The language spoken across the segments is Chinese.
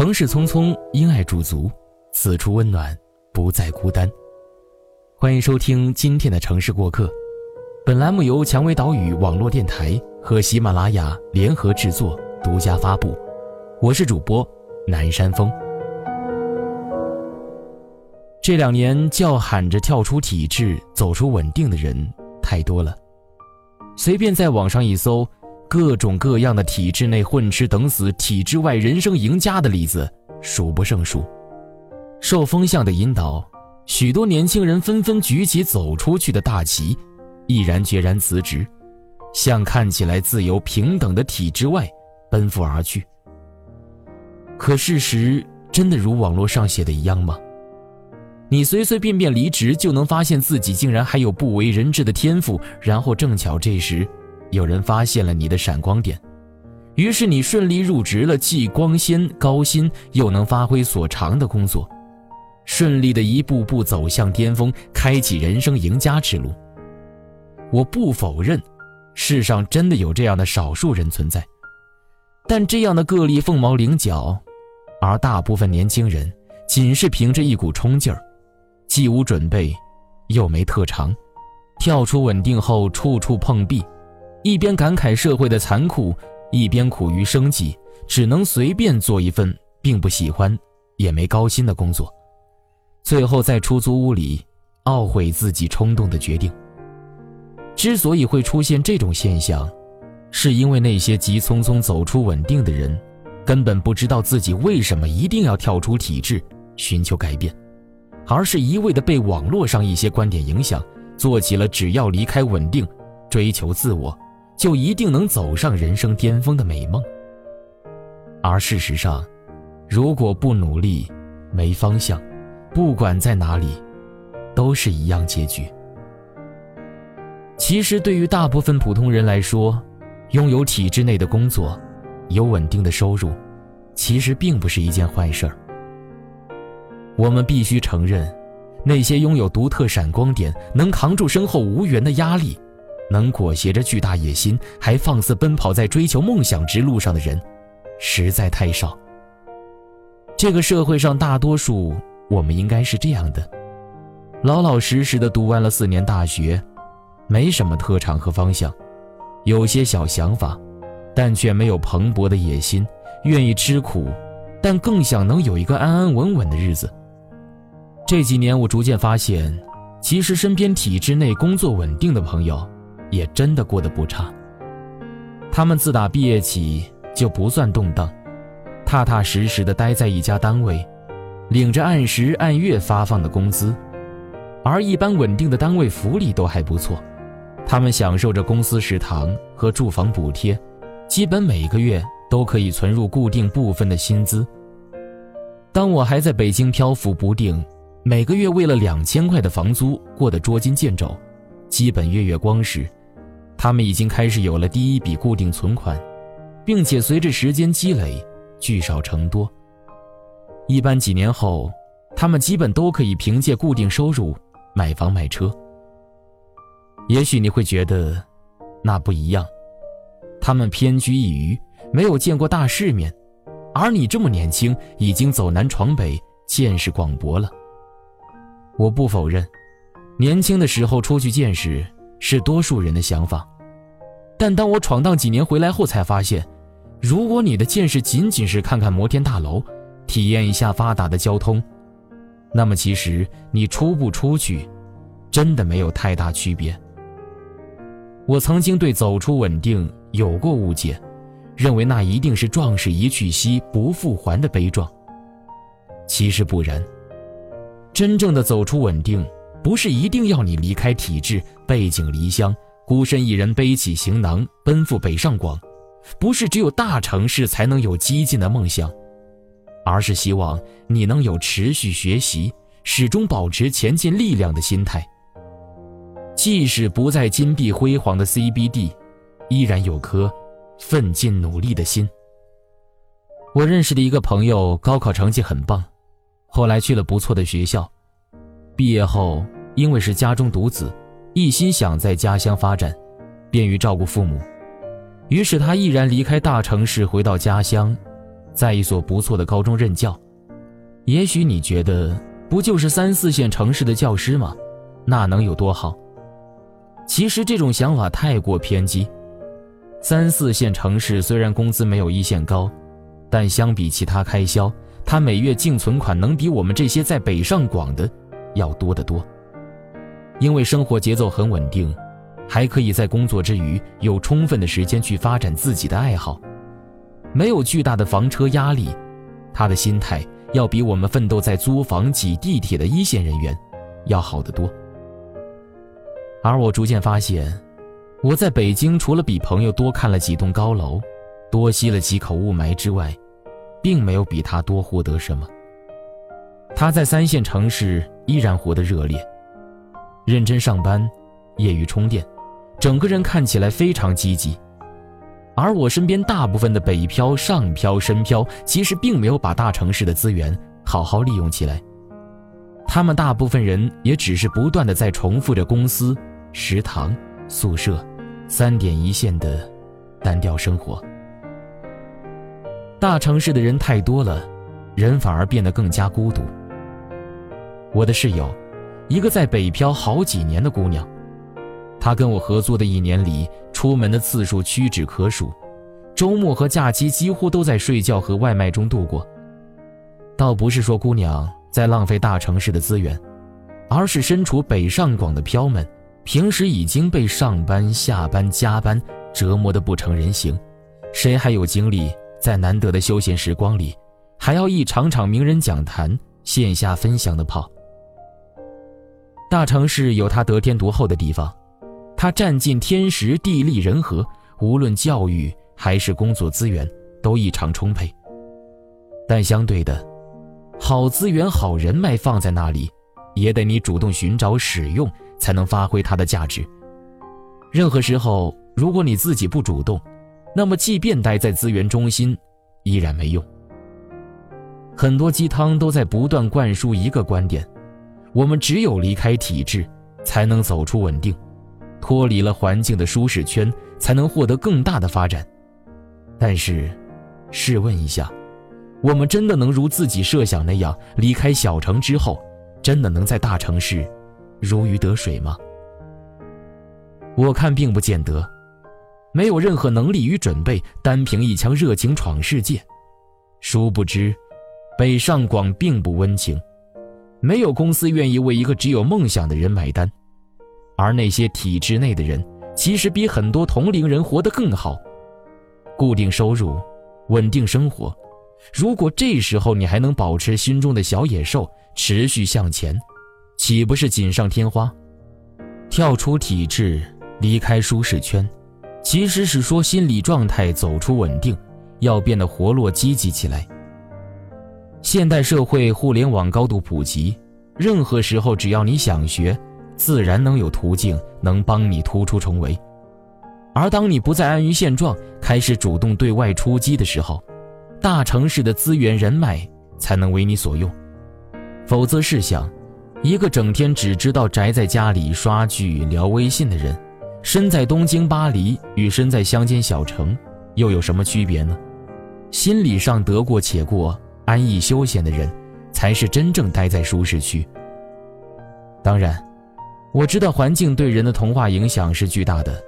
城市匆匆，因爱驻足，此处温暖，不再孤单。欢迎收听今天的城市过客，本栏目由蔷薇岛屿网络电台和喜马拉雅联合制作，独家发布。我是主播南山峰。这两年叫喊着跳出体制、走出稳定的人太多了，随便在网上一搜。各种各样的体制内混吃等死、体制外人生赢家的例子数不胜数。受风向的引导，许多年轻人纷纷举起走出去的大旗，毅然决然辞职，向看起来自由平等的体制外奔赴而去。可事实真的如网络上写的一样吗？你随随便便离职，就能发现自己竟然还有不为人知的天赋，然后正巧这时。有人发现了你的闪光点，于是你顺利入职了既光鲜高薪又能发挥所长的工作，顺利的一步步走向巅峰，开启人生赢家之路。我不否认，世上真的有这样的少数人存在，但这样的个例凤毛麟角，而大部分年轻人仅是凭着一股冲劲儿，既无准备，又没特长，跳出稳定后处处碰壁。一边感慨社会的残酷，一边苦于生计，只能随便做一份并不喜欢、也没高薪的工作，最后在出租屋里懊悔自己冲动的决定。之所以会出现这种现象，是因为那些急匆匆走出稳定的人，根本不知道自己为什么一定要跳出体制寻求改变，而是一味的被网络上一些观点影响，做起了只要离开稳定，追求自我。就一定能走上人生巅峰的美梦，而事实上，如果不努力，没方向，不管在哪里，都是一样结局。其实，对于大部分普通人来说，拥有体制内的工作，有稳定的收入，其实并不是一件坏事儿。我们必须承认，那些拥有独特闪光点，能扛住身后无缘的压力。能裹挟着巨大野心，还放肆奔跑在追求梦想之路上的人，实在太少。这个社会上大多数，我们应该是这样的：老老实实的读完了四年大学，没什么特长和方向，有些小想法，但却没有蓬勃的野心，愿意吃苦，但更想能有一个安安稳稳的日子。这几年，我逐渐发现，其实身边体制内工作稳定的朋友。也真的过得不差。他们自打毕业起就不算动荡，踏踏实实的待在一家单位，领着按时按月发放的工资，而一般稳定的单位福利都还不错。他们享受着公司食堂和住房补贴，基本每个月都可以存入固定部分的薪资。当我还在北京漂浮不定，每个月为了两千块的房租过得捉襟见肘，基本月月光时，他们已经开始有了第一笔固定存款，并且随着时间积累，聚少成多。一般几年后，他们基本都可以凭借固定收入买房买车。也许你会觉得，那不一样，他们偏居一隅，没有见过大世面，而你这么年轻，已经走南闯北，见识广博了。我不否认，年轻的时候出去见识。是多数人的想法，但当我闯荡几年回来后，才发现，如果你的见识仅仅是看看摩天大楼，体验一下发达的交通，那么其实你出不出去，真的没有太大区别。我曾经对走出稳定有过误解，认为那一定是壮士一去兮不复还的悲壮。其实不然，真正的走出稳定。不是一定要你离开体制，背井离乡，孤身一人背起行囊奔赴北上广，不是只有大城市才能有激进的梦想，而是希望你能有持续学习、始终保持前进力量的心态。即使不在金碧辉煌的 CBD，依然有颗奋进努力的心。我认识的一个朋友，高考成绩很棒，后来去了不错的学校。毕业后，因为是家中独子，一心想在家乡发展，便于照顾父母，于是他毅然离开大城市，回到家乡，在一所不错的高中任教。也许你觉得不就是三四线城市的教师吗？那能有多好？其实这种想法太过偏激。三四线城市虽然工资没有一线高，但相比其他开销，他每月净存款能比我们这些在北上广的要多得多。因为生活节奏很稳定，还可以在工作之余有充分的时间去发展自己的爱好，没有巨大的房车压力，他的心态要比我们奋斗在租房挤地铁的一线人员要好得多。而我逐渐发现。我在北京除了比朋友多看了几栋高楼，多吸了几口雾霾之外，并没有比他多获得什么。他在三线城市依然活得热烈，认真上班，业余充电，整个人看起来非常积极。而我身边大部分的北漂、上漂、深漂，其实并没有把大城市的资源好好利用起来。他们大部分人也只是不断的在重复着公司、食堂、宿舍。三点一线的单调生活，大城市的人太多了，人反而变得更加孤独。我的室友，一个在北漂好几年的姑娘，她跟我合租的一年里，出门的次数屈指可数，周末和假期几乎都在睡觉和外卖中度过。倒不是说姑娘在浪费大城市的资源，而是身处北上广的漂们。平时已经被上班、下班、加班折磨得不成人形，谁还有精力在难得的休闲时光里，还要一场场名人讲坛、线下分享的跑？大城市有它得天独厚的地方，它占尽天时地利人和，无论教育还是工作资源都异常充沛。但相对的，好资源、好人脉放在那里，也得你主动寻找、使用。才能发挥它的价值。任何时候，如果你自己不主动，那么即便待在资源中心，依然没用。很多鸡汤都在不断灌输一个观点：我们只有离开体制，才能走出稳定，脱离了环境的舒适圈，才能获得更大的发展。但是，试问一下，我们真的能如自己设想那样，离开小城之后，真的能在大城市？如鱼得水吗？我看并不见得，没有任何能力与准备，单凭一腔热情闯世界。殊不知，北上广并不温情，没有公司愿意为一个只有梦想的人买单。而那些体制内的人，其实比很多同龄人活得更好，固定收入，稳定生活。如果这时候你还能保持心中的小野兽，持续向前。岂不是锦上添花？跳出体制，离开舒适圈，其实是说心理状态走出稳定，要变得活络积极起来。现代社会互联网高度普及，任何时候只要你想学，自然能有途径能帮你突出重围。而当你不再安于现状，开始主动对外出击的时候，大城市的资源人脉才能为你所用。否则试想。一个整天只知道宅在家里刷剧、聊微信的人，身在东京、巴黎与身在乡间小城，又有什么区别呢？心理上得过且过、安逸休闲的人，才是真正待在舒适区。当然，我知道环境对人的同化影响是巨大的，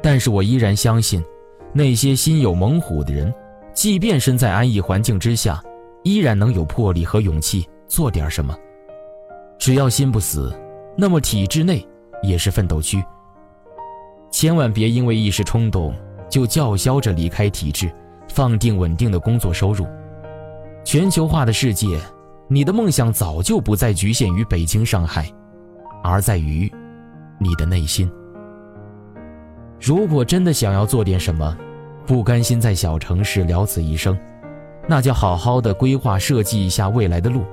但是我依然相信，那些心有猛虎的人，即便身在安逸环境之下，依然能有魄力和勇气做点什么。只要心不死，那么体制内也是奋斗区。千万别因为一时冲动就叫嚣着离开体制，放定稳定的工作收入。全球化的世界，你的梦想早就不再局限于北京、上海，而在于你的内心。如果真的想要做点什么，不甘心在小城市了此一生，那就好好的规划设计一下未来的路。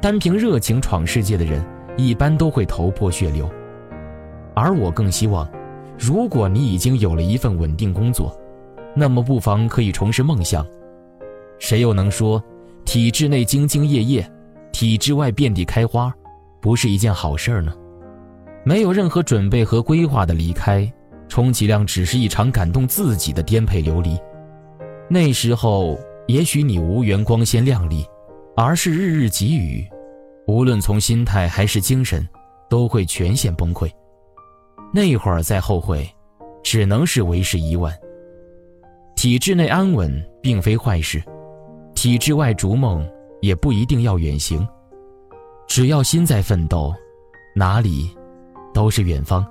单凭热情闯世界的人，一般都会头破血流。而我更希望，如果你已经有了一份稳定工作，那么不妨可以重拾梦想。谁又能说，体制内兢兢业业，体制外遍地开花，不是一件好事儿呢？没有任何准备和规划的离开，充其量只是一场感动自己的颠沛流离。那时候，也许你无缘光鲜亮丽，而是日日给予，无论从心态还是精神，都会全线崩溃。那会儿再后悔，只能是为时已晚。体制内安稳并非坏事，体制外逐梦也不一定要远行。只要心在奋斗，哪里都是远方。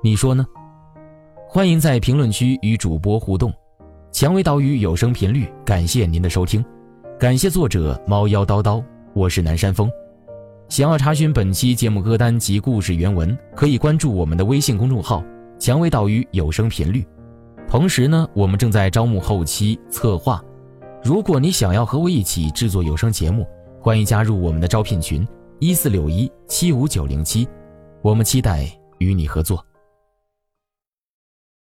你说呢？欢迎在评论区与主播互动。蔷薇岛屿有声频率，感谢您的收听，感谢作者猫妖叨叨，我是南山峰。想要查询本期节目歌单及故事原文，可以关注我们的微信公众号“蔷薇岛屿有声频率”。同时呢，我们正在招募后期策划。如果你想要和我一起制作有声节目，欢迎加入我们的招聘群：一四六一七五九零七。我们期待与你合作。